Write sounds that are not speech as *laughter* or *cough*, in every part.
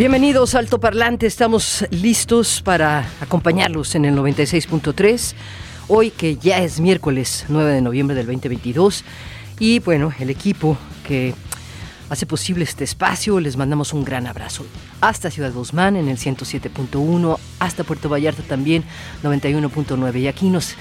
Bienvenidos Alto Parlante, estamos listos para acompañarlos en el 96.3, hoy que ya es miércoles 9 de noviembre del 2022 y bueno, el equipo que hace posible este espacio, les mandamos un gran abrazo. Hasta Ciudad Guzmán en el 107.1, hasta Puerto Vallarta también 91.9 y aquí nos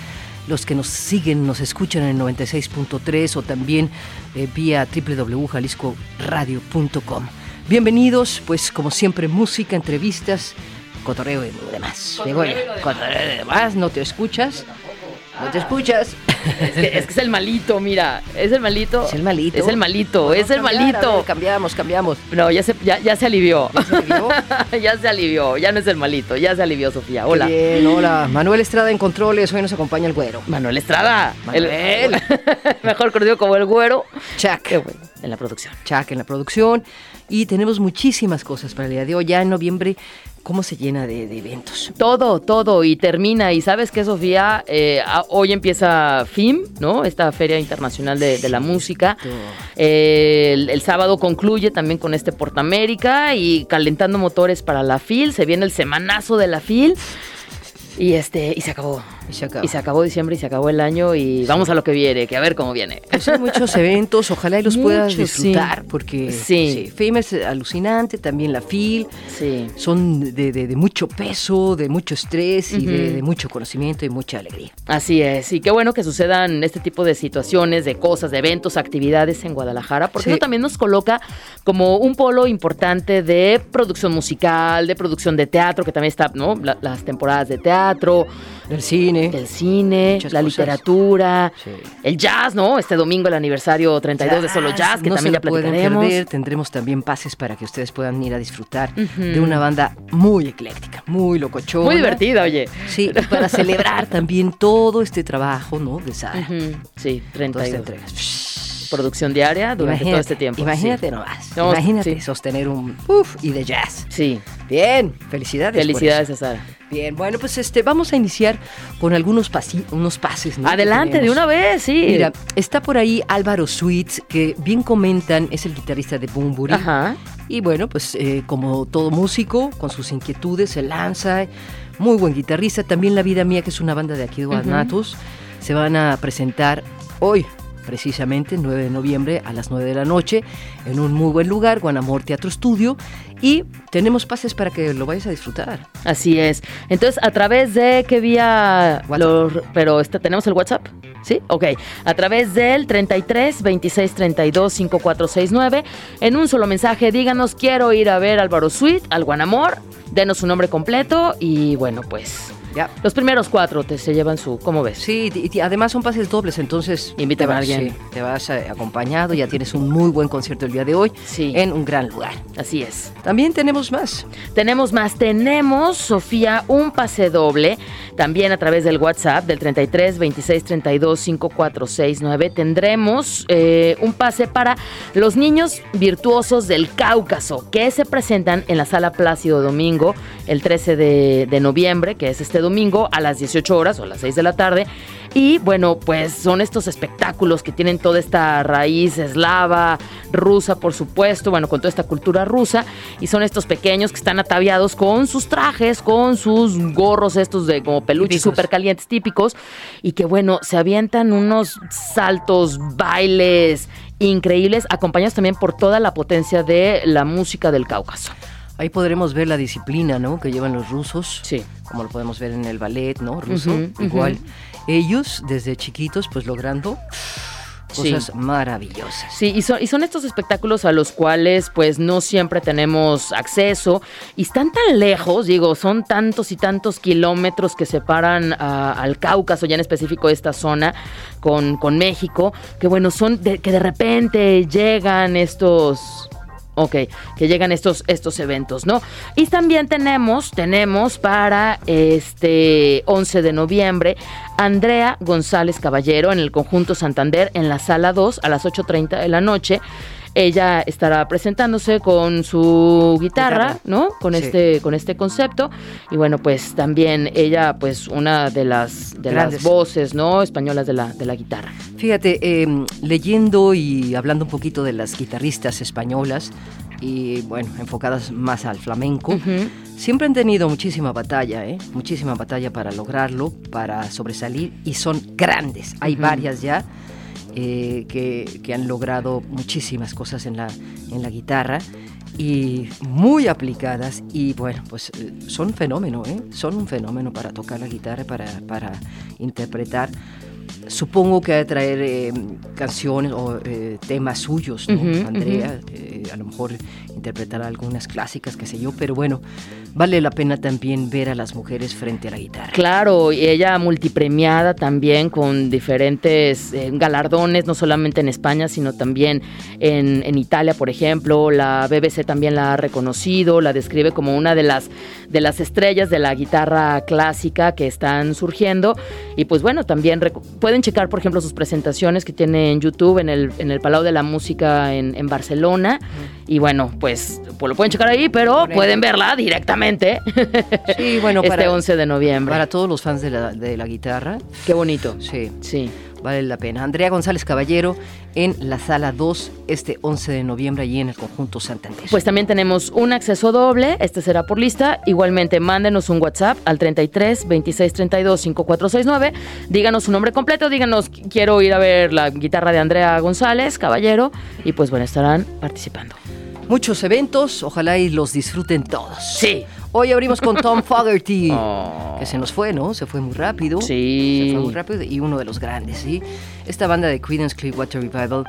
los que nos siguen, nos escuchan en el 96.3 o también eh, vía www.jaliscoradio.com. Bienvenidos, pues como siempre, música, entrevistas, cotorreo y demás. Cotorreo, cotorreo y demás, ¿no te escuchas? ¿No te escuchas? Es que, es el malito, mira. Es el malito. Es el malito. Es el malito, es el malito. cambiamos, cambiamos. No, ya se, ya, se alivió. ¿Ya se alivió? *laughs* ya se alivió. Ya no es el malito, ya se alivió, Sofía. Hola. bien, hola. Manuel Estrada en controles, hoy nos acompaña el güero. Manuel Estrada. Manuel. *laughs* mejor conocido como el güero. Chuck. Bueno. En la producción. Chuck en la producción. Y tenemos muchísimas cosas para el día de hoy. Ya en noviembre cómo se llena de, eventos. Todo, todo, y termina. Y sabes que, Sofía, eh, hoy empieza FIM, ¿no? Esta Feria Internacional de, la Música. el, sábado concluye también con este Portamérica y calentando motores para la FIL. Se viene el semanazo de la FIL. Y este, y se acabó. Y se acabó. Y se acabó diciembre y se acabó el año y vamos a lo que viene, que a ver cómo viene. Pues hay muchos eventos, ojalá y los puedas disfrutar, porque sí. FEMA es alucinante, también la FIL, sí. son de, mucho peso, de mucho estrés y de, mucho conocimiento y mucha alegría. Así es, y qué bueno que sucedan este tipo de situaciones, de cosas, de eventos, actividades en Guadalajara, porque eso también nos coloca como un polo importante de producción musical, de producción de teatro, que también está, ¿no? las temporadas de teatro. Del cine. Del cine, la literatura, el jazz, ¿no? Este domingo el aniversario 32 de Solo Jazz, que también ya platicaremos. Perder. Tendremos también pases para que ustedes puedan ir a disfrutar de una banda muy ecléctica, muy locochona. Muy divertida, oye. Sí, para celebrar también todo este trabajo, ¿no? De Sara. Sí, 32 entregas producción diaria durante todo este tiempo. Imagínate nomás. imagínate sostener un uff y de jazz. Sí. Bien, felicidades. Felicidades a Sara. Bien, bueno, pues este, vamos a iniciar con algunos unos pases. Adelante, de una vez, sí. Mira, está por ahí Álvaro Sweets, que bien comentan, es el guitarrista de Bumburi. Ajá. Y bueno, pues eh, como todo músico, con sus inquietudes, se lanza. Muy buen guitarrista. También La Vida Mía, que es una banda de aquí de Guanatos, se van a presentar hoy, precisamente 9 de noviembre a las 9 de la noche en un muy buen lugar, Guanamor Teatro Estudio, y tenemos pases para que lo vayas a disfrutar. Así es. Entonces, a través de qué vía pero este, tenemos el WhatsApp, ¿sí? Ok. A través del 33 26 32 5469 en un solo mensaje díganos quiero ir a ver Álvaro Suite, al Guanamor, denos su nombre completo y bueno, pues ya. Los primeros cuatro te se llevan su, ¿cómo ves? Sí, y, además son pases dobles, entonces invita a alguien. te vas eh, acompañado, ya tienes un muy buen concierto el día de hoy sí. en un gran lugar. Así es. También tenemos más. Tenemos más. Tenemos, Sofía, un pase doble, también a través del WhatsApp del 33 26 32 5469. Tendremos eh, un pase para los niños virtuosos del Cáucaso, que se presentan en la sala Plácido Domingo el 13 de, de noviembre, que es este domingo a las 18 horas o a las 6 de la tarde. Y bueno, pues son estos espectáculos que tienen toda esta raíz eslava, rusa, por supuesto, bueno, con toda esta cultura rusa. Y son estos pequeños que están ataviados con sus trajes, con sus gorros estos de como peluches súper calientes típicos. Y que bueno, se avientan unos saltos, bailes increíbles, acompañados también por toda la potencia de la música del Cáucaso. Ahí podremos ver la disciplina, ¿no? Que llevan los rusos. Sí. Como lo podemos ver en el ballet, ¿no? Ruso. Igual. Ellos, desde chiquitos, pues logrando cosas maravillosas. Sí, y son, y son estos espectáculos a los cuales pues no siempre tenemos acceso y están tan lejos, digo, son tantos y tantos kilómetros que separan a- al Cáucaso, ya en específico esta zona con, con México, que bueno, son de- que de repente llegan estos... Ok, que llegan estos, estos eventos, ¿no? Y también tenemos, tenemos para este 11 de noviembre, Andrea González Caballero en el conjunto Santander en la sala 2 a las 8.30 de la noche. Ella estará presentándose con su guitarra, Guitarra. ¿no? Con Sí. este, con este concepto. Y bueno, pues también ella, pues, una de las de Grandes. las voces, ¿no? Españolas de la, de la guitarra. Fíjate, eh, leyendo y hablando un poquito de las guitarristas españolas y bueno, enfocadas más al flamenco, Ujú. siempre han tenido muchísima batalla, ¿eh? muchísima batalla para lograrlo, para sobresalir y son grandes. Hay Ujú. varias ya eh, que, que han logrado muchísimas cosas en la, en la guitarra y muy aplicadas y bueno, pues eh, son un fenómeno, ¿eh? son un fenómeno para tocar la guitarra, para, para interpretar. Supongo que traer eh, canciones o eh, temas suyos, ¿no? Andrea, eh, a lo mejor interpretar algunas clásicas, qué sé yo, pero bueno, vale la pena también ver a las mujeres frente a la guitarra. Claro, y ella multipremiada también con diferentes galardones, no solamente en España, sino también en, en Italia, por ejemplo. La BBC también la ha reconocido, la describe como una de las, de las estrellas de la guitarra clásica que están surgiendo. Y pues bueno, también pueden checar, por ejemplo, sus presentaciones que tiene en YouTube, en el, en el Palau de la Música en, en Barcelona. Y bueno, pues, pues lo pueden checar ahí, pero pueden verla directamente Sí, bueno, *laughs* este para, 11 de noviembre. para todos los fans de la, de la guitarra, Qué bonito. sí, Sí. Vale la pena. Andrea González Caballero en la sala 2 este 11 de noviembre allí en el conjunto Santander. Pues también tenemos un acceso doble, este será por lista. Igualmente, mándenos un WhatsApp al 33 26 32 5469. Díganos su nombre completo, díganos quiero ir a ver la guitarra de Andrea González, caballero, y pues bueno, estarán participando. Muchos eventos, ojalá y los disfruten todos. Sí. Hoy abrimos con Tom *laughs* Fogerty, Oh. que se nos fue, ¿no? Se fue muy rápido. Sí. Se fue muy rápido y uno de los grandes, ¿sí? Esta banda de Creedence Clearwater Revival,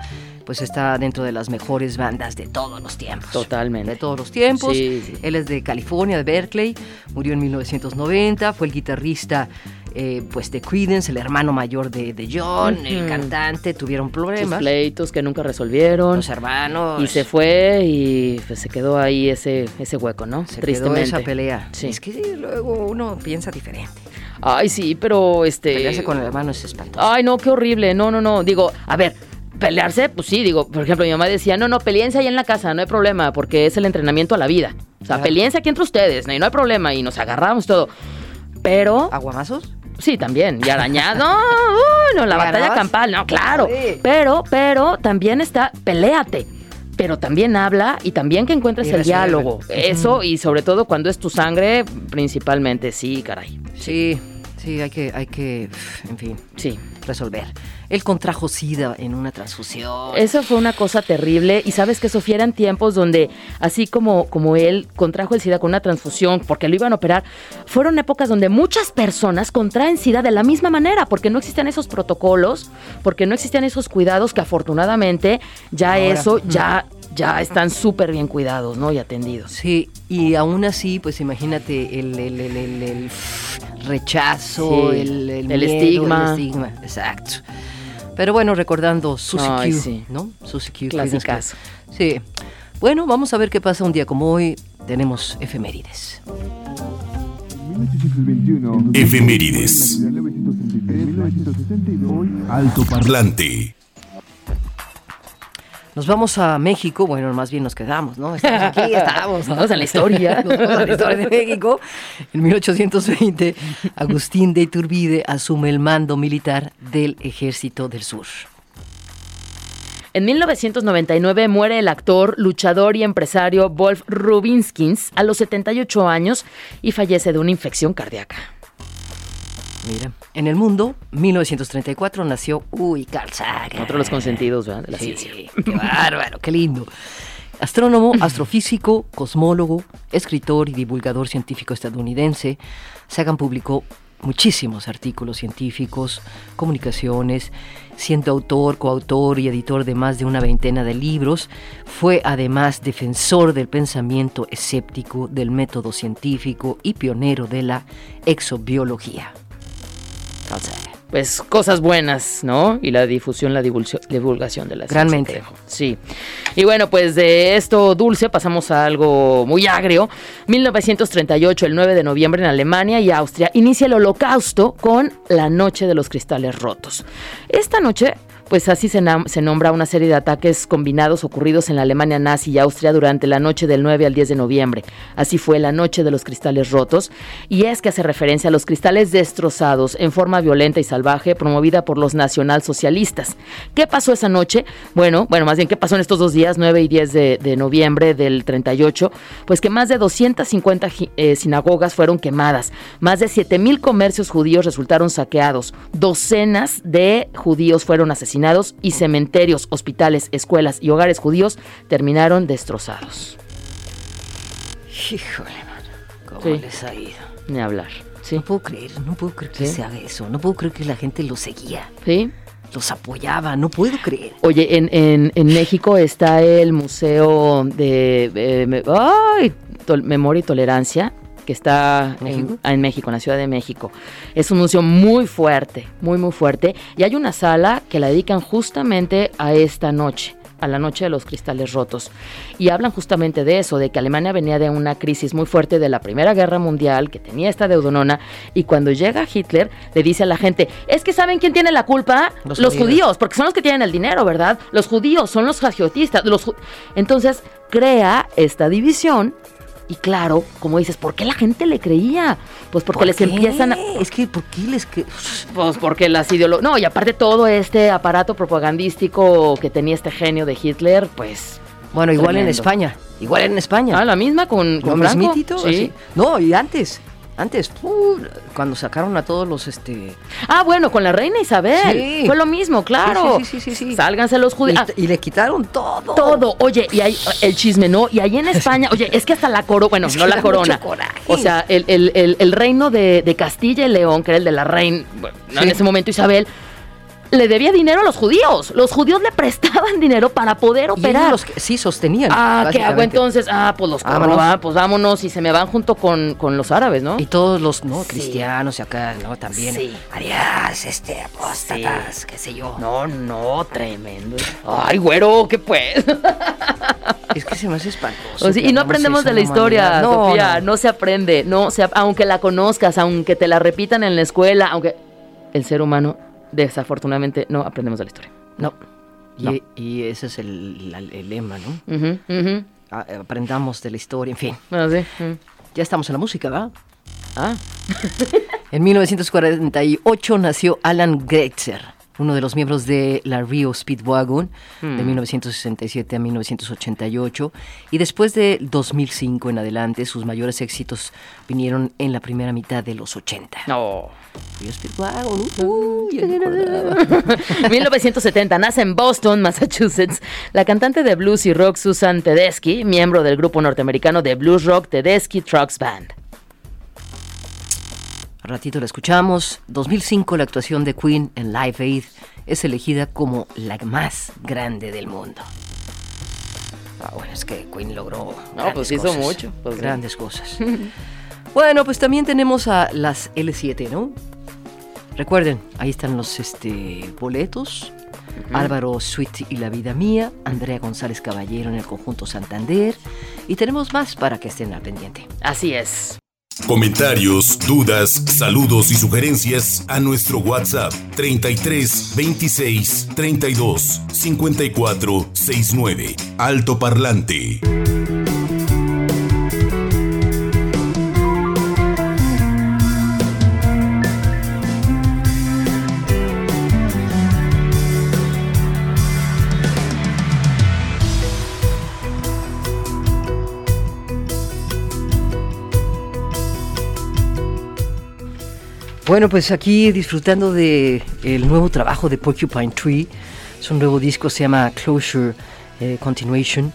pues está dentro de las mejores bandas de todos los tiempos. Totalmente. De todos los tiempos. Sí, sí. Él es de California, de Berkeley, murió en 1990, fue el guitarrista eh, pues de Creedence, el hermano mayor de, de John, el cantante, tuvieron Sus problemas. pleitos que nunca resolvieron. Los hermanos. Y se fue y pues se quedó ahí ese, ese hueco, ¿no? Se quedó Tristemente. esa pelea. Sí. Es que luego uno piensa diferente. Ay, sí, pero este. Pelearse con el hermano es espantoso. Ay, no, qué horrible. No, no, no. Digo, a ver, pelearse, pues sí, digo, por ejemplo, mi mamá decía, no, no, peleense ahí en la casa, no hay problema, porque es el entrenamiento a la vida. O sea, Claro. peleense aquí entre ustedes, no, y no hay problema, y nos agarramos todo. Pero, ¿Aguamazos? Sí, también, y arañado, uy, *laughs* no, la ¿Te batalla campal, no, claro. Sí. Pero, pero, también está, peléate. Pero también habla y también que encuentres el diálogo. Eso, y sobre todo cuando es tu sangre, principalmente, sí, caray. Sí, sí, hay que, hay que, en fin, Sí. resolver. Él contrajo SIDA en una transfusión. Eso fue una cosa terrible y sabes que Sofía eran tiempos donde así como, como él contrajo el SIDA con una transfusión porque lo iban a operar, fueron épocas donde muchas personas contraen SIDA de la misma manera porque no existían esos protocolos, porque no existían esos cuidados que afortunadamente ya Ahora, eso ya ya están súper bien cuidados, ¿no? Y atendidos. Sí, y aún así, pues imagínate el, el- el- rechazo, Sí, el, el el miedo, estigma. el estigma, exacto. Pero bueno, recordando Susie Ay, Q, sí. ¿no? Susie Q. Clasicazo. Sí. Bueno, vamos a ver qué pasa un día como hoy. Tenemos efemérides. 1921. Efemérides. 1963, 1962. Alto parlante. Nos vamos a México, bueno, más bien nos quedamos, ¿no? Estamos aquí, *laughs* estamos. ¿no? Vamos a la historia. Nos vamos a la historia de México. En 1820, Agustín de Iturbide asume el mando militar del Ejército del Sur. En 1999 muere el actor, luchador y empresario Wolf Rubinskins a los 78 años y fallece de una infección cardíaca. Mira, en el mundo, 1934 nació, uy, Carl Sagan. Otro de los consentidos ¿verdad? de la Sí, ciencia. qué bárbaro, qué lindo. Astrónomo, *clears throat* astrofísico, cosmólogo, escritor y divulgador científico estadounidense, Sagan publicó muchísimos artículos científicos, comunicaciones, siendo autor, coautor y editor de más de una veintena de libros, fue además defensor del pensamiento escéptico, del método científico y pionero de la exobiología. Pues cosas buenas, ¿no? Y la difusión, la divulgación, de la ciencia, Realmente. Sí. Y bueno, pues de esto dulce pasamos a algo muy agrio. 1938, el 9 de noviembre en Alemania y Austria, inicia el holocausto con la Noche de los Cristales Rotos. Esta noche... Pues así se, se nombra una serie de ataques combinados ocurridos en la Alemania nazi y Austria durante la noche del 9 al 10 de noviembre. Así fue la noche de los cristales rotos, y es que hace referencia a los cristales destrozados en forma violenta y salvaje promovida por los nacionalsocialistas. ¿Qué pasó esa noche? Bueno, bueno, más bien, ¿qué pasó en estos dos días, 9 y 10 de, noviembre del 38? Pues que más de 250 gi- eh, sinagogas fueron quemadas, más de 7 mil comercios judíos resultaron saqueados, docenas de judíos fueron asesinados y cementerios, hospitales, escuelas y hogares judíos terminaron destrozados. Híjole, mano, ¿cómo Sí. les ha ido? Ni hablar. Sí. No puedo creer, no puedo creer que Sí. se haga eso, no puedo creer que la gente los seguía, ¿Sí? los apoyaba, no puedo creer. Oye, en, en- en México está el Museo de eh, Memoria y Tolerancia, que está en ¿México? En México, en la Ciudad de México. Es un museo muy fuerte, muy, muy fuerte. Y hay una sala que la dedican justamente a esta noche a la noche de los cristales rotos. Y hablan justamente de eso, de que Alemania venía de una crisis muy fuerte de la Primera Guerra Mundial, que tenía esta deudonona, y cuando llega Hitler le dice a la gente, es que ¿saben quién tiene la culpa? Los Los, judíos. porque son los que tienen el dinero, ¿verdad? Los judíos son los hagiotistas. Los ju- Entonces crea esta división. Y claro, como dices, ¿por qué la gente le creía? Pues porque ¿Por les qué? empiezan a... Es que, ¿por qué les que Pues porque las ideologías... No, y aparte todo este aparato propagandístico que tenía este genio de Hitler, pues... Bueno, igual en. España, igual en España. Ah, la misma con, ¿Lo con Franco. Sí. Así. No, y antes, antes, uh, cuando sacaron a todos los, este... Ah, bueno, con la reina Isabel. Sí. Fue lo mismo, claro. Sí, sí, sí, sí, sí. Sálganse los judíos. Y, y le quitaron todo. Todo, oye, y hay el chisme, ¿no? Y ahí en *laughs* España, oye, es que hasta la corona, bueno, Es no la corona. O sea, el, el- el- el reino de, de Castilla y León, que era el de la reina, bueno, en ese momento Isabel, le debía dinero a los judíos. Los judíos le *laughs* prestaban dinero para poder Y operar. los que sí sostenían. Ah, ¿qué hago entonces? Ah, pues los corro, Vámonos. ah, pues vámonos y se me van junto con, con los árabes, ¿no? Y todos los, ¿no? Sí. Cristianos y acá, ¿no? También. Sí. Adiós, este, apóstatas, qué sé yo. No, no, tremendo. Ay, güero, ¿qué pues? *laughs* Es que se me hace espantoso. O sea, que y no aprendemos de la historia. No, Sofía. no. No. se aprende. No se, aunque la conozcas, aunque te la repitan en la escuela, aunque el ser humano, desafortunadamente, no aprendemos de la historia. No. Y, No. y ese es el, lema, ¿no? A- Aprendamos de la historia, en fin. Sí, mm. Ya estamos en la música, ¿verdad? Ah, *laughs* En 1948 nació Alan Gretzer, uno de los miembros de la Rio Speedwagon de 1967 a 1988 y después de 2005 en adelante sus mayores éxitos vinieron en la primera mitad de los 80. no. Speedwagon, uh, acordaba. 1970 *laughs* nace en Boston, Massachusetts, la cantante de blues y rock Susan Tedeschi, miembro del grupo norteamericano de blues rock Tedeschi Trucks Band. Al ratito la escuchamos. 2005 la actuación de Queen en Live Aid es elegida como la más grande del mundo. Ah, bueno, es que Queen logró No, pues hizo cosas, mucho, pues sí. grandes cosas. *laughs* bueno, pues también tenemos a las L7, ¿no? Recuerden, ahí están los este, boletos. Álvaro Sweet y La Vida Mía, Andrea González Caballero en el conjunto Santander. Y tenemos más para que estén al pendiente. Así es. Comentarios, dudas, saludos y sugerencias a nuestro WhatsApp 33 26 32 54 69. Alto Parlante. Bueno, pues aquí disfrutando de el nuevo trabajo de Porcupine Tree. Es un nuevo disco, se llama Closure eh, Continuation.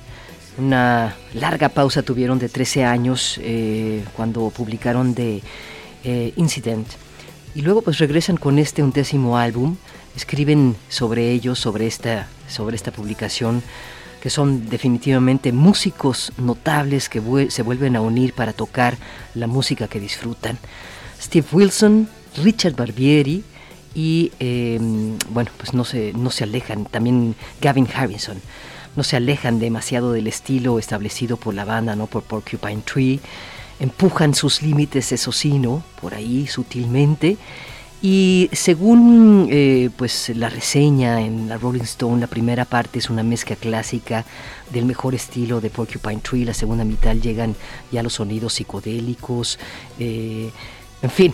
Una larga pausa tuvieron de 13 años eh, cuando publicaron The eh, Incident. y luego pues regresan con este undécimo álbum, escriben sobre ellos, sobre esta, sobre esta publicación, que son definitivamente músicos notables que se vuelven a unir para tocar la música que disfrutan. Steve Wilson, Richard Barbieri y em, bueno, pues no se, no se alejan, también Gavin Harrison, no se alejan demasiado del estilo establecido por la banda, ¿no? Por Porcupine Tree, empujan sus límites, eso sí, ¿no? Por ahí sutilmente. Y según eh, pues la reseña en la Rolling Stone, la primera parte es una mezcla clásica del mejor estilo de Porcupine Tree, la segunda mitad llegan ya los sonidos psicodélicos, eh, en fin,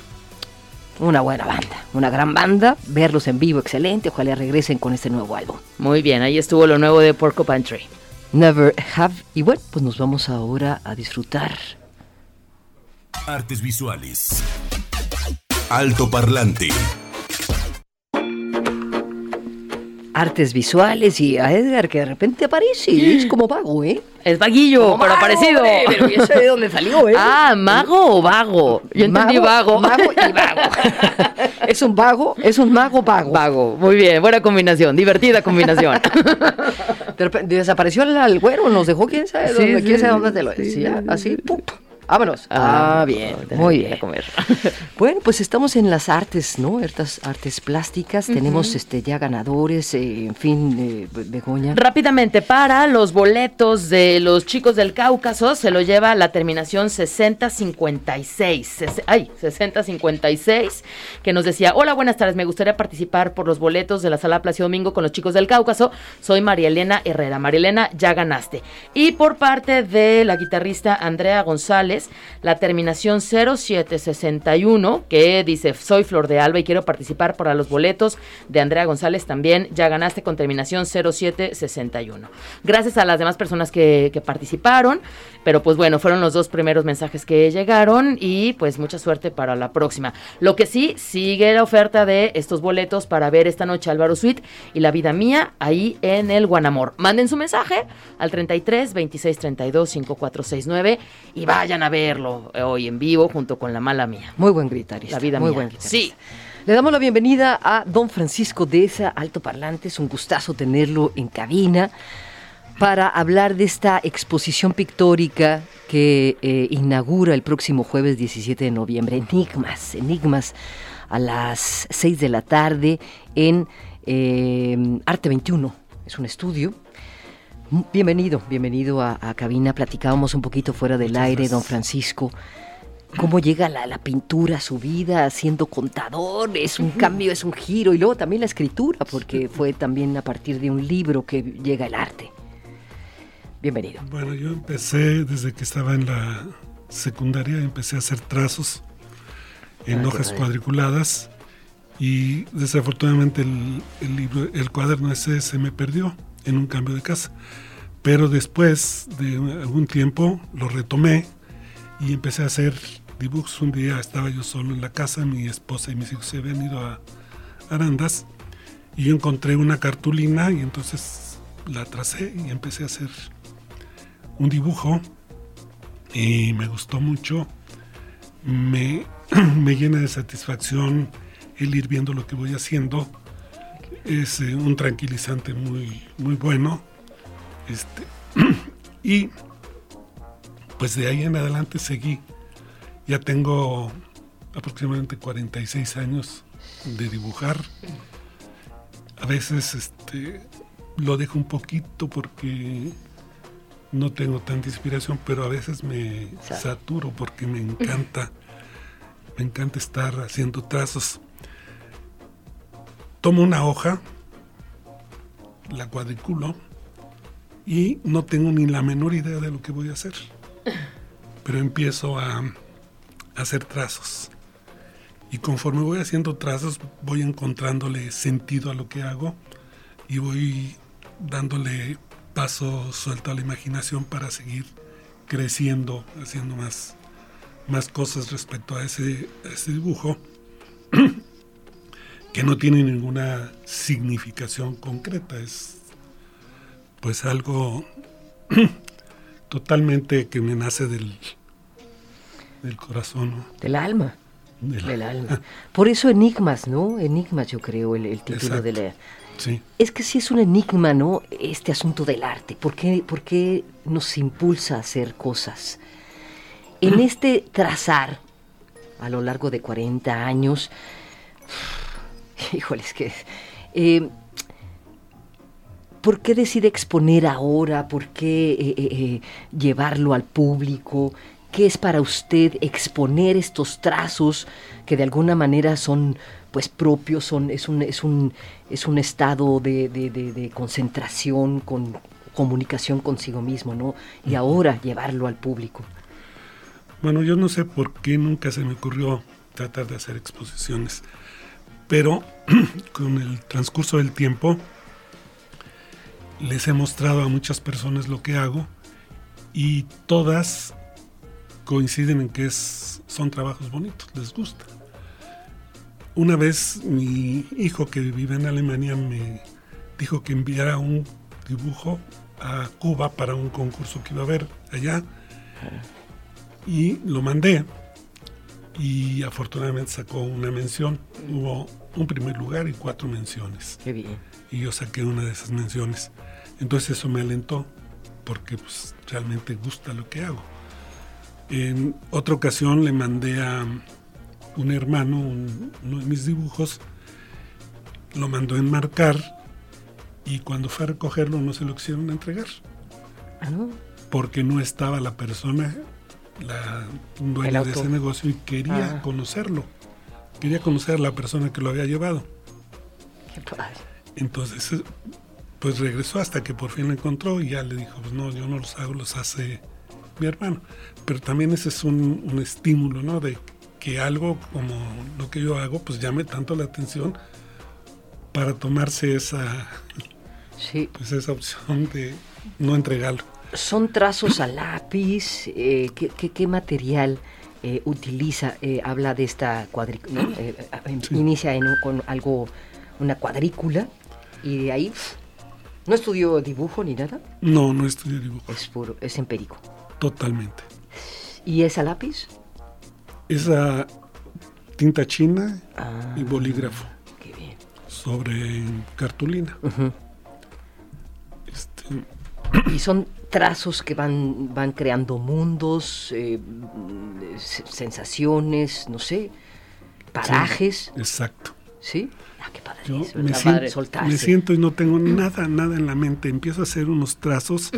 una buena banda, una gran banda, verlos en vivo excelente, ojalá regresen con este nuevo álbum. Muy bien, ahí estuvo lo nuevo de Porcupine Tree. Never Have, y bueno, pues nos vamos ahora a disfrutar. Artes visuales. Alto parlante artes visuales y a Edgar que de repente aparece, es como vago, ¿eh? Es vaguillo, pero parecido. pero yo sé de dónde salió, ¿eh? Ah, mago o vago. Yo entendí vago. Mago y vago. *laughs* es un vago, es un mago vago. Vago, muy bien, buena combinación, divertida combinación. *laughs* de repente desapareció el, güero, nos dejó quién sabe dónde, quién sabe dónde te lo decía, así, ¡pum! Vámonos. Ah, ah bien, muy bien. Comer. *laughs* Bueno, pues estamos en las artes, ¿no? Estas artes plásticas. Tenemos este ya ganadores, eh, en fin, eh, Begoña. Rápidamente, para los boletos de los chicos del Cáucaso, se lo lleva la terminación 6056. Ay, 6056, que nos decía: Hola, buenas tardes. Me gustaría participar por los boletos de la Sala Placio Domingo con los chicos del Cáucaso. Soy María Elena Herrera. María Elena, ya ganaste. Y por parte de la guitarrista Andrea González, la terminación 0761, que dice, soy Flor de Alba y quiero participar para los boletos de Andrea González también, ya ganaste con terminación 0761. Gracias a las demás personas que, que participaron, pero pues bueno, fueron los dos primeros mensajes que llegaron y pues mucha suerte para la próxima. Lo que sí, sigue la oferta de estos boletos para ver esta noche Álvaro Suite y La Vida Mía ahí en el Guanamor. Manden su mensaje al 33 26 32 5469 y vayan a verlo hoy en vivo junto con La Mala Mía. Muy buen gritarista. La Vida Muy Mía. buen guitarrista. Sí. Le damos la bienvenida a don Francisco de esa Alto Parlante. Es un gustazo tenerlo en cabina para hablar de esta exposición pictórica que eh, inaugura el próximo jueves 17 de noviembre. Enigmas, Enigmas, a las 6 de la tarde en eh, Arte 21. Es un estudio. Bienvenido, bienvenido a, cabina. Platicábamos un poquito fuera del aire, don Francisco. Cómo llega la, la, pintura a su vida siendo contador, es un cambio, es un giro, y luego también la escritura, porque fue también a partir de un libro que llega el arte. Bienvenido. Bueno, yo empecé desde que estaba en la secundaria, empecé a hacer trazos en ah, hojas cuadriculadas y desafortunadamente el, el, libro, el cuaderno ese se me perdió en un cambio de casa. Pero después de algún tiempo lo retomé y empecé a hacer dibujos. Un día estaba yo solo en la casa, mi esposa y mis hijos se habían ido a Arandas y yo encontré una cartulina y entonces la tracé y empecé a hacer un dibujo y me gustó mucho. Me, *clears throat* me llena de satisfacción el ir viendo lo que voy haciendo. Es eh, un tranquilizante muy, muy bueno. Este, *clears throat* y pues de ahí en adelante seguí. Ya tengo aproximadamente 46 años de dibujar. A veces este, lo dejo un poquito porque no tengo tanta inspiración, pero a veces me saturo porque me encanta, me encanta estar haciendo trazos. Tomo una hoja, la cuadriculo y no tengo ni la menor idea de lo que voy a hacer, *laughs* pero empiezo a, hacer trazos. Y conforme voy haciendo trazos, voy encontrándole sentido a lo que hago y voy dándole paso suelto a la imaginación para seguir creciendo, haciendo más, más cosas respecto a ese, ese dibujo, *clears throat* que no tiene ninguna significación concreta, es pues algo *clears throat* totalmente que me nace del, del corazón. Del alma. del, del alma. Por eso Enigmas, ¿no? Enigmas, yo creo, el, el título de la... Sí. Es que sí es un enigma, ¿no? Este asunto del arte. ¿Por qué, por qué nos impulsa a hacer cosas? En *clears throat* este trazar, a lo largo de 40 años, *laughs* híjole, es que... eh, ¿Por qué decide exponer ahora? ¿Por qué eh, eh, eh, llevarlo al público? ¿Qué es para usted exponer estos trazos que de alguna manera son pues propios, son, es, un, es, un, es un estado de, de- de- de concentración, con comunicación consigo mismo, ¿no? Y ahora llevarlo al público. Bueno, yo no sé por qué nunca se me ocurrió tratar de hacer exposiciones, pero *clears throat* con el transcurso del tiempo les he mostrado a muchas personas lo que hago y todas coinciden en que son trabajos bonitos, les gusta. Una vez mi hijo que vive en Alemania me dijo que enviara un dibujo a Cuba para un concurso que iba a haber allá y lo mandé y afortunadamente sacó una mención. Hubo un primer lugar y cuatro menciones Qué bien. y yo saqué una de esas menciones. Entonces eso me alentó porque pues, realmente gusta lo que hago. En otra ocasión le mandé a un hermano un- uno de mis dibujos, lo mandó a enmarcar y cuando fue a recogerlo no se lo quisieron entregar Ah, ¿no? porque no estaba la persona, la dueña de ese negocio y quería Ah. conocerlo, quería conocer a la persona que lo había llevado. Qué padre. Entonces, eh, pues regresó hasta que por fin lo encontró y ya le dijo, pues no, yo no los hago, los hace mi hermano. Pero también ese es un, un estímulo, ¿no? De que algo como lo que yo hago, pues llame tanto la atención para tomarse esa, Sí. pues esa opción de no entregarlo. ¿Son trazos a lápiz? Eh, ¿qué, qué- qué material eh, utiliza? Eh, habla de esta cuadrícula. Sí. Inicia en un- con algo, una cuadrícula y de ahí no estudió dibujo ni nada. No, no estudié dibujo, Es puro, es empírico. totalmente. ¿Y es a lápiz? Esa tinta china Ah, y bolígrafo qué bien. sobre cartulina. Este, Y son trazos que van, van creando mundos, eh, se- sensaciones, no sé, parajes, exacto. ¿sí? Ah, qué padre. Yo es, me siento, Soltarse. me siento y no tengo nada, nada en la mente. Empiezo a hacer unos trazos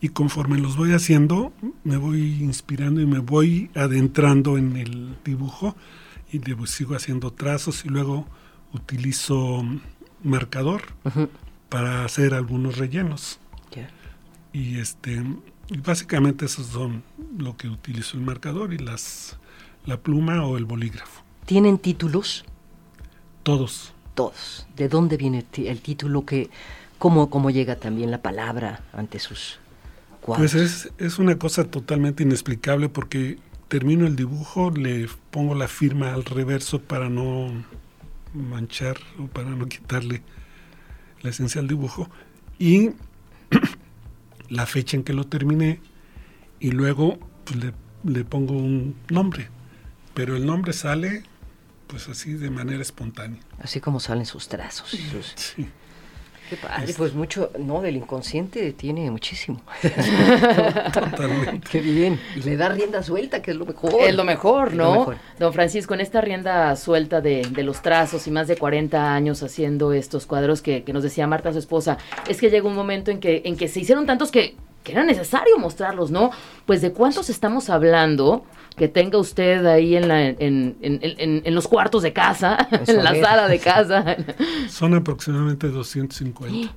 y conforme los voy haciendo, me voy inspirando y me voy adentrando en el dibujo y sigo haciendo trazos y luego utilizo marcador para hacer algunos rellenos. Y este básicamente esos son lo que utilizo el marcador y las la pluma o el bolígrafo. ¿Tienen títulos? Todos. Todos. ¿De dónde viene el título? Que, cómo, ¿Cómo llega también la palabra ante sus cuadros? Pues es, es una cosa totalmente inexplicable porque termino el dibujo, le pongo la firma al reverso para no manchar o para no quitarle la esencia al dibujo y *clears throat* *clears throat* la fecha en que lo terminé y luego pues, le, le pongo un nombre, pero el nombre sale pues así de manera espontánea. Así como salen sus trazos. sus- Sí. Qué padre. Pues mucho, no, del inconsciente tiene muchísimo. *laughs* Totalmente. Qué bien. Y le da rienda suelta, que es lo mejor. Es lo mejor, lo ¿no? mejor. Don Francisco, en esta rienda suelta de, de los trazos y más de 40 años haciendo estos cuadros que, que nos decía Marta, su esposa, es que llega un momento en que, en que se hicieron tantos que, que era necesario mostrarlos, ¿no? Pues de cuántos estamos hablando que tenga usted ahí en, la, en, en, en- en los cuartos de casa, Eso, *laughs* en la sala de casa. Son aproximadamente 250.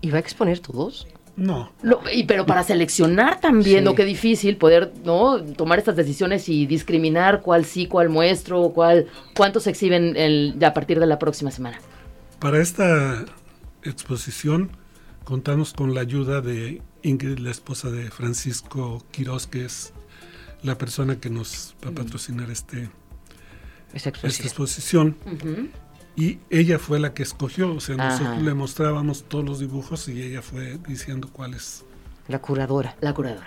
¿Y va a exponer todos? No, Lo- y, pero para seleccionar también, Sí. ¿no? Qué difícil poder, ¿no? Tomar estas decisiones y discriminar cuál sí, cuál muestro, cuál, cuántos se exhiben el, a partir de la próxima semana. Para esta exposición contamos con la ayuda de Ingrid, la esposa de Francisco Quiroz, que es la persona que nos va a patrocinar este, esta exposición. Y ella fue la que escogió, o sea, Ajá. nosotros le mostrábamos todos los dibujos y ella fue diciendo cuáles. La curadora. La curadora.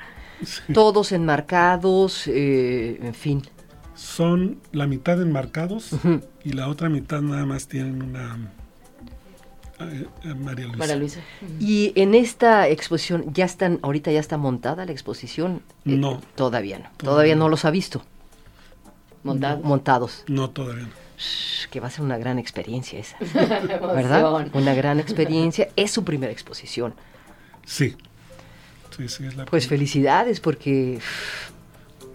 Todos enmarcados, eh, en fin. Son la mitad enmarcados y la otra mitad nada más tienen una María Luisa. María Luisa. Y en esta exposición, ¿ya están, ahorita ya está montada la exposición? Eh, No. Todavía no. Todavía, Todavía no no. los ha visto Montado. montados. No, todavía no. Shh, que va a ser una gran experiencia esa. *laughs* ¿Verdad? Una gran experiencia. Es su primera exposición. Sí. Sí, sí, es la Pues felicidades porque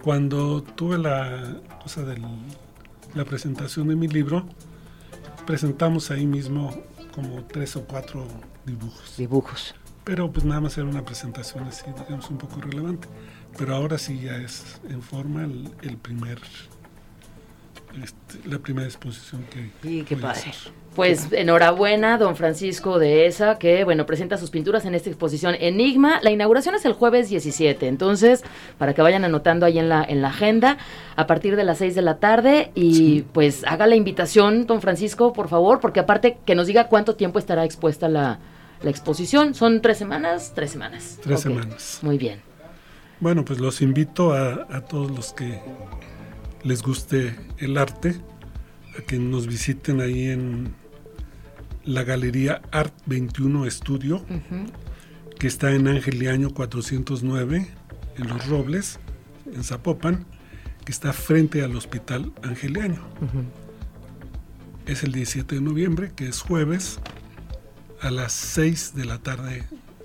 Cuando tuve la cosa de la presentación de mi libro, presentamos ahí mismo como tres o cuatro dibujos. dibujos. Pero pues nada más era una presentación así, digamos, un poco relevante. Pero ahora sí ya es en forma el, el primer, este, la primera exposición que Y qué voy a padre. hacer. Pues enhorabuena, don Francisco de ESA, que bueno, presenta sus pinturas en esta exposición Enigma. La inauguración es el jueves 17, entonces, para que vayan anotando ahí en la, en la agenda, a partir de las 6 de la tarde. Y Sí. pues haga la invitación, don Francisco, por favor, porque aparte que nos diga cuánto tiempo estará expuesta la, la exposición. ¿Son tres semanas? Tres semanas. Tres semanas. Muy bien. Bueno, pues los invito a, a todos los que les guste el arte a que nos visiten ahí en la galería Art 21 Estudio, que está en Angeliaño 409, en Los Robles, en Zapopan, que está frente al Hospital Angeliaño. Es el 17 de noviembre, que es jueves, a las 6 de la tarde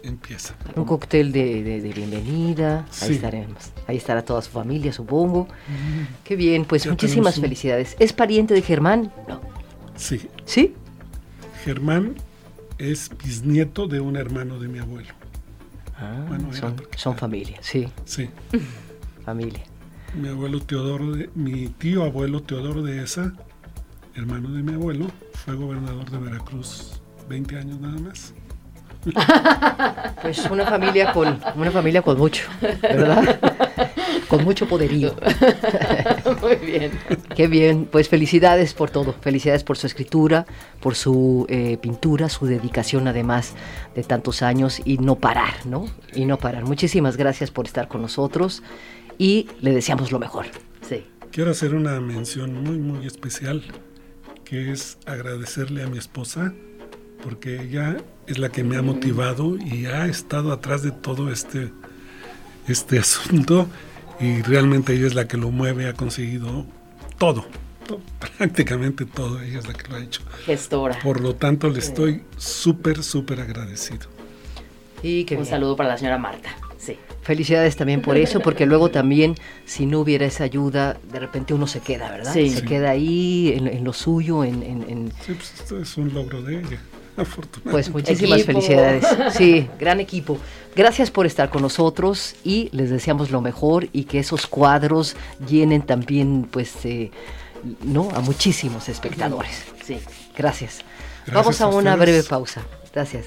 empieza. Un cóctel de, de- de bienvenida. Ahí estaremos. Ahí estará toda su familia, supongo. Qué bien, pues Ya muchísimas un- felicidades. ¿Es pariente de Germán? No. Sí, ¿Sí? Germán es bisnieto de un hermano de mi abuelo. Ah, Bueno, son, son familia, sí, Sí, *laughs* familia. mi abuelo Teodoro, de, mi tío abuelo Teodoro de Esa, hermano de mi abuelo, fue gobernador de Veracruz 20 años nada más. *laughs* Pues una familia con una familia con mucho, ¿verdad? *laughs* con mucho poderío. *laughs* Muy bien. Qué bien, pues felicidades por todo, felicidades por su escritura, por su eh, pintura, su dedicación además de tantos años y no parar, ¿no? Y no parar. Muchísimas gracias por estar con nosotros y le deseamos lo mejor. Sí. Quiero hacer una mención muy, muy especial, que es agradecerle a mi esposa, porque ella es la que me ha motivado y ha estado atrás de todo este, este *laughs* asunto, y realmente ella es la que lo mueve, ha conseguido todo, to- prácticamente todo, ella es la que lo ha hecho. Gestora. Por lo tanto, le estoy súper, súper agradecido. Y qué Un bien. saludo para la señora Marta. Sí. Felicidades también por eso, porque luego también, si no hubiera esa ayuda, de repente uno se queda, ¿verdad? Sí. Se Sí. queda ahí en, en lo suyo, en, en- en- Sí, pues esto es un logro de ella, afortunadamente. Pues muchísimas Equipo. felicidades. *laughs* Sí, gran equipo. Gracias por estar con nosotros y les deseamos lo mejor y que esos cuadros llenen también, pues, eh, no, a muchísimos espectadores. Sí. Gracias. Gracias Vamos a, a una breve pausa. Gracias.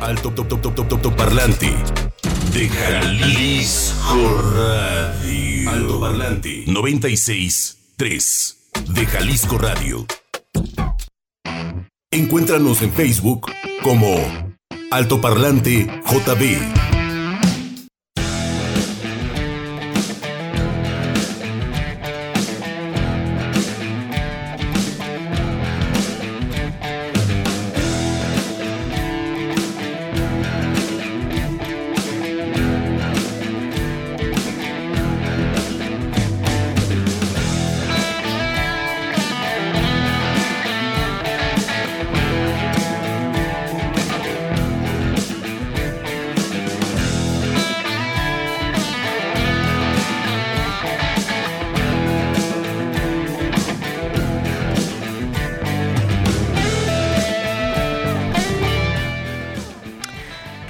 Alto top top top top top top parlante de Jalisco Radio. Alto parlante 96 3 de Jalisco Radio. Encuéntranos en Facebook como Alto Parlante JB.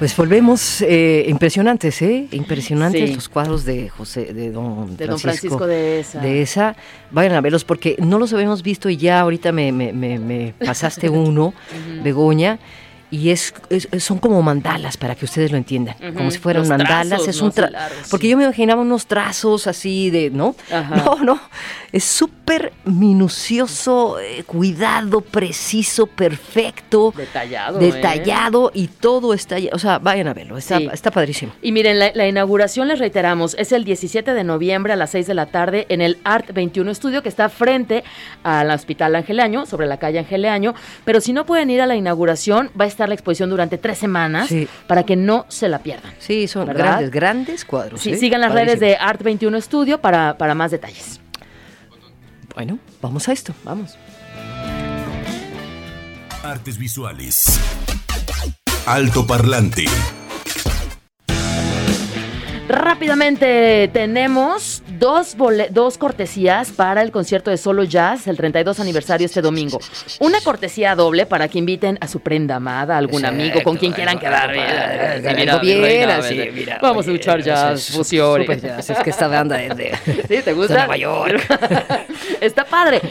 Pues volvemos, eh, impresionantes, ¿eh? Impresionantes Sí. los cuadros de José, de don De don Francisco de esa. de esa. Vayan a verlos porque no los habíamos visto y ya ahorita me, me- me- me pasaste *laughs* uno, Begoña, y es, es- son como mandalas para que ustedes lo entiendan, como si fueran los mandalas. trazos, es un tra- largos, porque yo me imaginaba unos trazos así de, ¿no? Ajá. *laughs* No, no, es súper minucioso, eh, cuidado, preciso, perfecto, Detallado. ¿eh? detallado y todo está, o sea, vayan a verlo, está, Sí. está padrísimo. Y miren, la, la inauguración, les reiteramos, es el 17 de noviembre a las 6 de la tarde en el Art 21 Studio, que está frente al Hospital Angeleaño, sobre la calle Angeleaño. Pero si no pueden ir a la inauguración, va a estar la exposición durante tres semanas Sí. para que no se la pierdan. Sí, son ¿Verdad? grandes, grandes cuadros. Sí, ¿eh? sigan las redes de Art 21 Studio para, para más detalles. Bueno, vamos a esto. Vamos. Artes visuales. Alto parlante. Rápidamente tenemos dos, dos cortesías para el concierto de Solo Jazz, el 32 aniversario este domingo. Una cortesía doble para que inviten a su prenda amada, a algún amigo, con quien quieran quedar. Bien, así, mira, Vamos a escuchar jazz, es- es jazz, que esta banda es de, *laughs* ¿Sí? ¿Te gusta? Nueva York. *laughs* Está padre.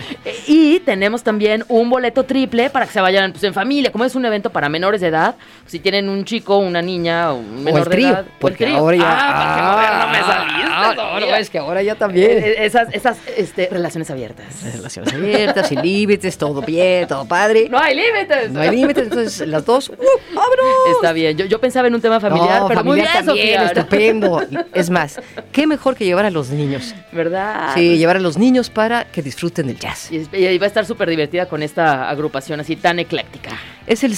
Y tenemos también un boleto triple para que se vayan pues, en familia. Como es un evento para menores de edad, si tienen un chico, una niña un menor o el trío, de edad. el porque trío. ahora ya. Ah, moderno me saliste, ah, no, no, es que ahora ya también. Eh, eh, Esas, esas este, relaciones abiertas. Relaciones abiertas, sin límites, todo bien, todo padre. No hay límites. No hay límites, entonces las dos, ¡uh, vámonos! Está bien. Yo, yo pensaba en un tema familiar, No, pero muy bien, familiar también, estupendo. Es más, qué mejor que llevar a los niños. ¿Verdad? Sí, llevar a los niños para que disfruten del jazz. Y, va a estar súper divertida con esta agrupación así tan ecléctica. Es el,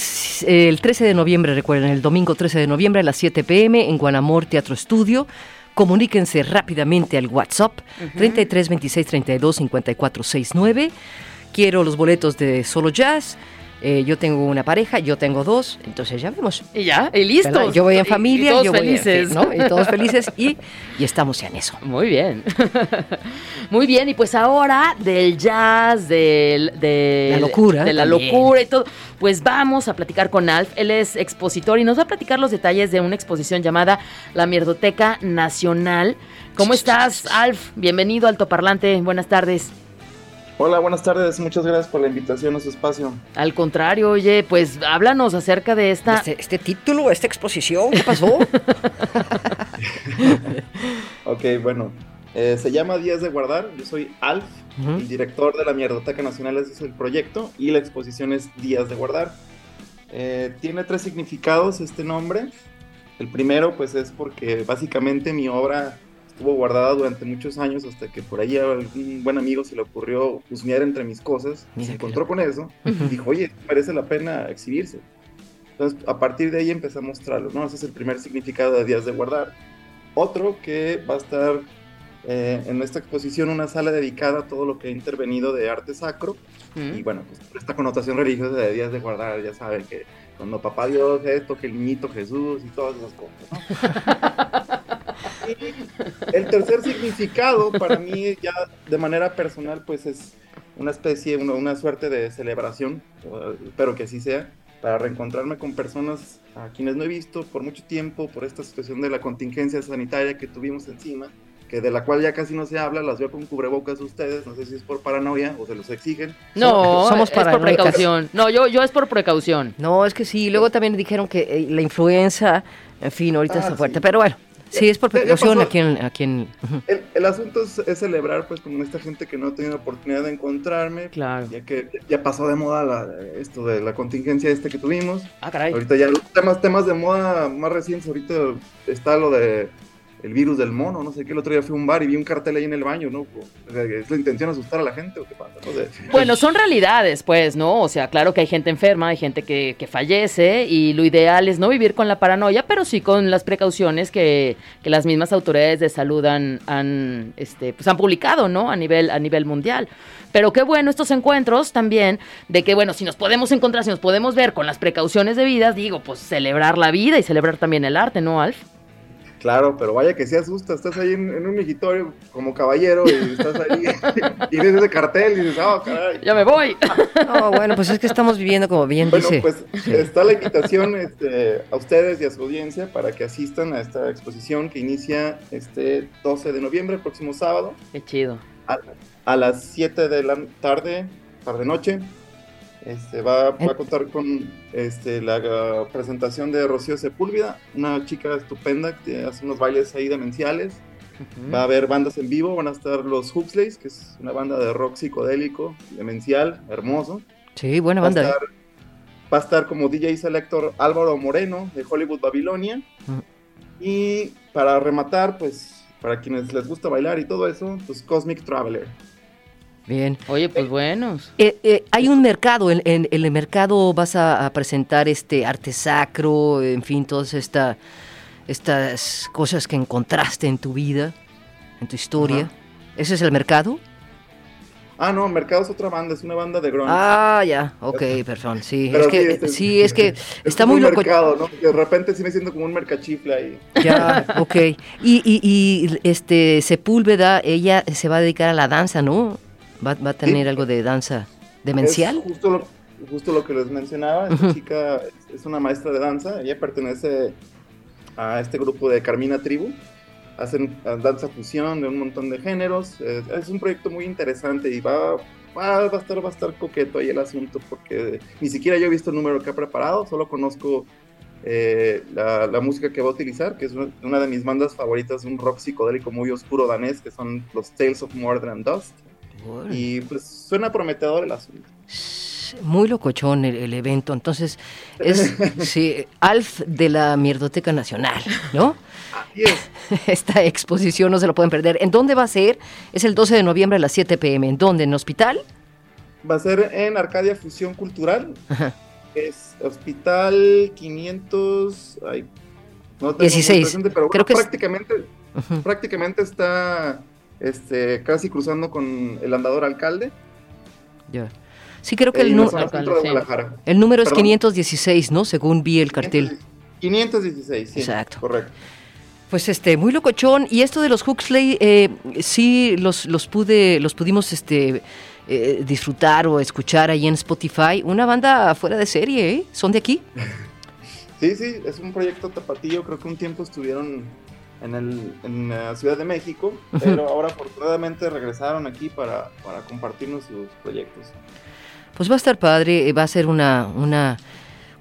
el 13 de noviembre, recuerden, el domingo 13 de noviembre a las 7 pm en Guanamor Teatro Estudio. Comuníquense rápidamente al WhatsApp 33 26 32 54 69. Quiero los boletos de Solo Jazz. Eh, yo tengo una pareja, yo tengo dos, entonces ya vemos. Y ya, y listo. ¿verdad? Yo voy en familia, todos yo voy en- felices. ¿no? Y todos felices y, y estamos en eso. Muy bien. *laughs* Muy bien, y pues ahora del jazz, del, de La locura De la también. locura y todo. Pues vamos a platicar con Alf. Él es expositor y nos va a platicar los detalles de una exposición llamada La Mierdoteca Nacional. ¿Cómo estás, Alf? Bienvenido Alto Parlante. Buenas tardes. Hola, buenas tardes. Muchas gracias por la invitación a su espacio. Al contrario, oye, pues háblanos acerca de esta. Este, este título, esta exposición, ¿qué pasó? *laughs* Ok, bueno. eh, se llama Días de Guardar. Yo soy Alf, el director de la Mierdoteca Nacional. Ese es el proyecto. Y la exposición es Días de Guardar. Eh, tiene tres significados este nombre. El primero, pues, es porque básicamente mi obra estuvo guardada durante muchos años hasta que por ahí a algún buen amigo se le ocurrió husmear entre mis cosas. Mira se encontró con eso. y dijo, oye, merece la pena exhibirse. Entonces, a partir de ahí empecé a mostrarlo, ¿no? Ese es el primer significado de Días de Guardar. Otro que va a estar eh, en esta exposición, una sala dedicada a todo lo que ha intervenido de arte sacro. ¿Mm? Y bueno, pues por esta connotación religiosa de Días de Guardar, ya saben que cuando Papá Dios esto, que el niñito Jesús y todas esas cosas, ¿no? *laughs* Y el tercer significado para mí ya de manera personal pues es una especie, una, una suerte de celebración, espero que así sea, para reencontrarme con personas a quienes no he visto por mucho tiempo, por esta situación de la contingencia sanitaria que tuvimos encima, que de la cual ya casi no se habla, las veo con cubrebocas ustedes, no sé si es por paranoia o se los exigen. No, Somos es por precaución. No, yo, yo es por precaución. No, es que sí, luego también dijeron que eh, la influenza, en fin, ahorita Ah, está sí. fuerte, pero bueno, sí, es por precaución pasó. a quien... A quien ujú. El, el asunto es, es celebrar pues con esta gente que no ha tenido la oportunidad de encontrarme, Claro. ya que ya pasó de moda la- esto de la contingencia este que tuvimos. Ah, caray. Ahorita ya los temas, temas de moda más recientes, ahorita está lo de el virus del mono, no sé qué, el otro día fui a un bar y vi un cartel ahí en el baño, ¿no? ¿Es la intención asustar a la gente o qué pasa? No. Bueno, son realidades, pues, ¿no? O sea, claro que hay gente enferma, hay gente que, que fallece y lo ideal es no vivir con la paranoia, pero sí con las precauciones que, que las mismas autoridades de salud han, han, este, pues han publicado, ¿no? A nivel, a nivel mundial. Pero qué bueno estos encuentros también, de que, bueno, si nos podemos encontrar, si nos podemos ver con las precauciones debidas, digo, pues celebrar la vida y celebrar también el arte, ¿no, Alf? Claro, pero vaya que se asusta, estás ahí en, en un migitorio como caballero y estás ahí *laughs* y ves ese cartel y dices, ah, caray. Ya me voy. No, bueno, pues es que estamos viviendo, como bien Bueno, dice... pues está la invitación este, a ustedes y a su audiencia para que asistan a esta exposición que inicia este 12 de noviembre, próximo sábado, Qué chido. a, a las 7 de la tarde, tarde-noche. Este, va, va a contar con este, la presentación de Rocío Sepúlveda, una chica estupenda que hace unos bailes ahí demenciales. Va a haber bandas en vivo, van a estar los Huxleys, que es una banda de rock psicodélico, demencial, hermoso. Sí, buena Va banda. ¿eh? estar, va a estar como DJ selector Álvaro Moreno de Hollywood Babilonia. Y para rematar, pues para quienes les gusta bailar y todo eso, pues Cosmic Traveler. Bien. Oye, pues buenos. Eh, eh, hay un mercado, en, en- en el mercado vas a, a presentar este arte sacro, en fin, todas esta, estas cosas que encontraste en tu vida, en tu historia. Ajá. ¿Ese es el mercado? Ah, no, Mercado es otra banda, es una banda de grunge. Ah, ya, ok, *laughs* perdón, sí. Pero es que, este- sí, es que *laughs* es está muy un loco. mercado, ¿no? De repente sí me siento como un mercachifla ahí. Ya, *laughs* ok. Y, y, y este Sepúlveda, ella se va a dedicar a la danza, ¿no? Va, va a tener algo de danza demencial. Es justo lo, justo lo que les mencionaba. Esta chica es, es una maestra de danza. Ella pertenece a este grupo de Carmina Tribu. Hacen eh, danza fusión de un montón de géneros. Eh, es un proyecto muy interesante y va, va, va a estar, va a estar coqueto ahí el asunto porque ni siquiera yo he visto el número que ha preparado. Solo conozco eh, la, la música que va a utilizar, que es una, una de mis bandas favoritas, un rock psicodélico muy oscuro danés, que son los Tales of Murder and Dust. Y pues suena prometedor el asunto. Muy locochón el, el evento. Entonces, es *laughs* sí, Alf de la Mierdoteca Nacional, ¿no? Así es. *laughs* Esta exposición no se lo pueden perder. ¿En dónde va a ser? Es el 12 de noviembre a las 7 pm. ¿En dónde? ¿En hospital? Va a ser en Arcadia Fusión Cultural. Ajá. Es Hospital 500. Ay, no tengo muy 16. presente, pero Creo bueno, que prácticamente, prácticamente está este, casi cruzando con el andador alcalde. Ya. Sí, creo que ahí el. Guadalajara. el número es Perdón. 516, ¿no? Según vi el cartel. 516, sí. Exacto. Correcto. Pues este, muy locochón. Y esto de los Huxley, eh, sí los, los pude, los pudimos este eh, disfrutar o escuchar ahí en Spotify. Una banda fuera de serie, ¿eh? ¿Son de aquí? *laughs* Sí, sí, es un proyecto tapatío. Creo que un tiempo estuvieron en, el, en la Ciudad de México, pero ahora afortunadamente regresaron aquí para, para compartirnos sus proyectos. Pues va a estar padre, eh, va a ser una, una,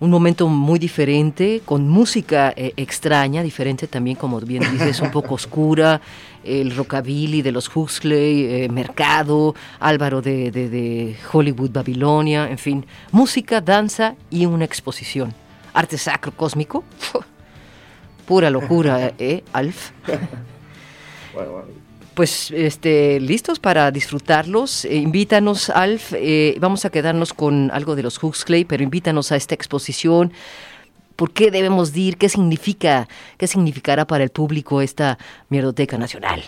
un momento muy diferente, con música eh, extraña, diferente también, como bien dices, un poco *laughs* oscura, el rockabilly de los Huxley, eh, Mercado, Álvaro de, de- de Hollywood, Babilonia, en fin, música, danza y una exposición. Arte sacro cósmico, pura locura, ¿eh, Alf? Bueno, bueno. Pues este, listos para disfrutarlos. Eh, invítanos, Alf. eh, vamos a quedarnos con algo de los Huxley, pero invítanos a esta exposición. ¿Por qué debemos de ir? ¿Qué significa? ¿Qué significará para el público esta Mierdoteca Nacional?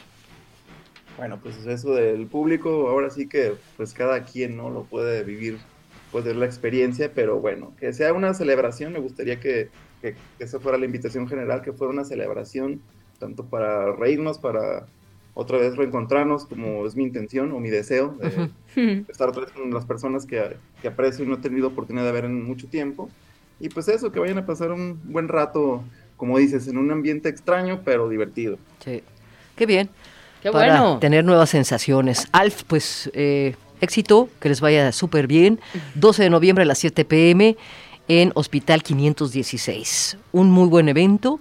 Bueno, pues eso del público, ahora sí que pues cada quien no lo puede vivir, puede ver la experiencia, pero bueno, que sea una celebración, me gustaría que, que, que esa fuera la invitación general, que fuera una celebración, tanto para reírnos, para otra vez reencontrarnos, como es mi intención o mi deseo, de estar otra vez con las personas que, que aprecio y no he tenido oportunidad de ver en mucho tiempo. Y pues eso, que vayan a pasar un buen rato, como dices, en un ambiente extraño, pero divertido. Sí. Qué bien. Qué para bueno. tener nuevas sensaciones. Alf, pues eh, éxito, que les vaya súper bien. 12 de noviembre a las 7 pm en Hospital 516. Un muy buen evento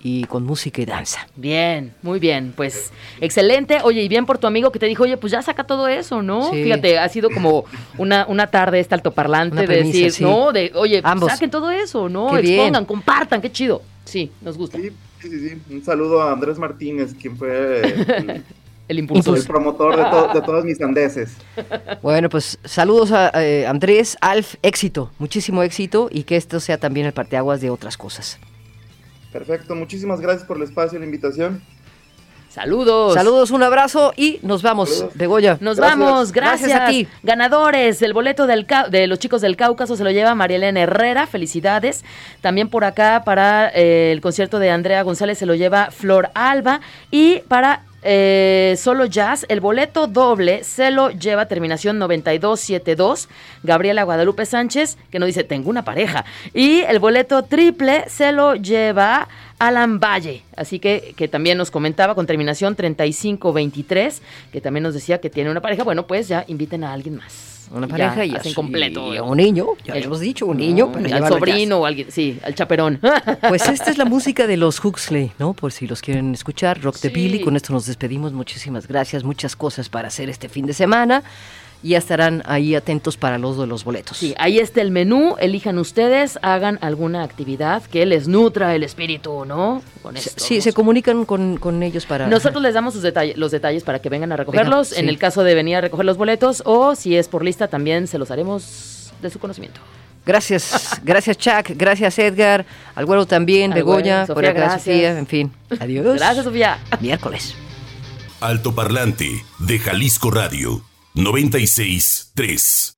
y con música y danza. Bien, muy bien, pues excelente. Oye, y bien por tu amigo que te dijo, oye, pues ya saca todo eso, ¿no? Sí. Fíjate, ha sido como una, una tarde este altoparlante Una de premisa, decir, sí. no, de, oye, pues Ambos. saquen todo eso, ¿no? Qué bien. Expongan, compartan, qué chido. Sí, nos gusta. Sí, sí, sí, sí. Un saludo a Andrés Martínez, quien fue el, El impulso. el promotor de, to- de todos mis andeses. Bueno, pues saludos a eh, Andrés, Alf, éxito, muchísimo éxito y que esto sea también el parteaguas de otras cosas. Perfecto, muchísimas gracias por el espacio y la invitación. Saludos. Saludos, un abrazo y nos vamos, Saludos. Begoya. Nos Gracias. vamos, gracias. Gracias a ti. Ganadores, el boleto del de los chicos del Cáucaso se lo lleva María Elena Herrera, felicidades. También por acá para eh, el concierto de Andrea González se lo lleva Flor Alba. Y para eh, Solo Jazz, el boleto doble se lo lleva terminación 9272, Gabriela Guadalupe Sánchez, que nos dice, tengo una pareja. Y el boleto triple se lo lleva Alan Valle, así que, que también nos comentaba con terminación 3523, que también nos decía que tiene una pareja. Bueno, pues ya inviten a alguien más. Una Y pareja y, a hacen completo. y a un niño, ya El- hemos dicho, un niño. Para al sobrino o alguien, sí, al chaperón. *laughs* Pues esta es la *laughs* música de los Huxley, ¿no? Por si los quieren escuchar, Rock the Sí. Billy. Con esto nos despedimos. Muchísimas gracias. Muchas cosas para hacer este fin de semana. Y ya estarán ahí atentos para los de los boletos. Sí, ahí está el menú, elijan ustedes, hagan alguna actividad que les nutra el espíritu, ¿no? Con esto, sí, ¿no? se comunican con, con ellos para... Nosotros les damos detalles, los detalles para que vengan a recogerlos. Venga, En el caso de venir a recoger los boletos, o si es por lista, también se los haremos de su conocimiento. Gracias, gracias Chuck, gracias Edgar, al güero también, Al Begoña, por Sofía, acá gracias. Sofía, en fin. Adiós. Gracias, Sofía. Miércoles. Altoparlante de Jalisco Radio 96.3.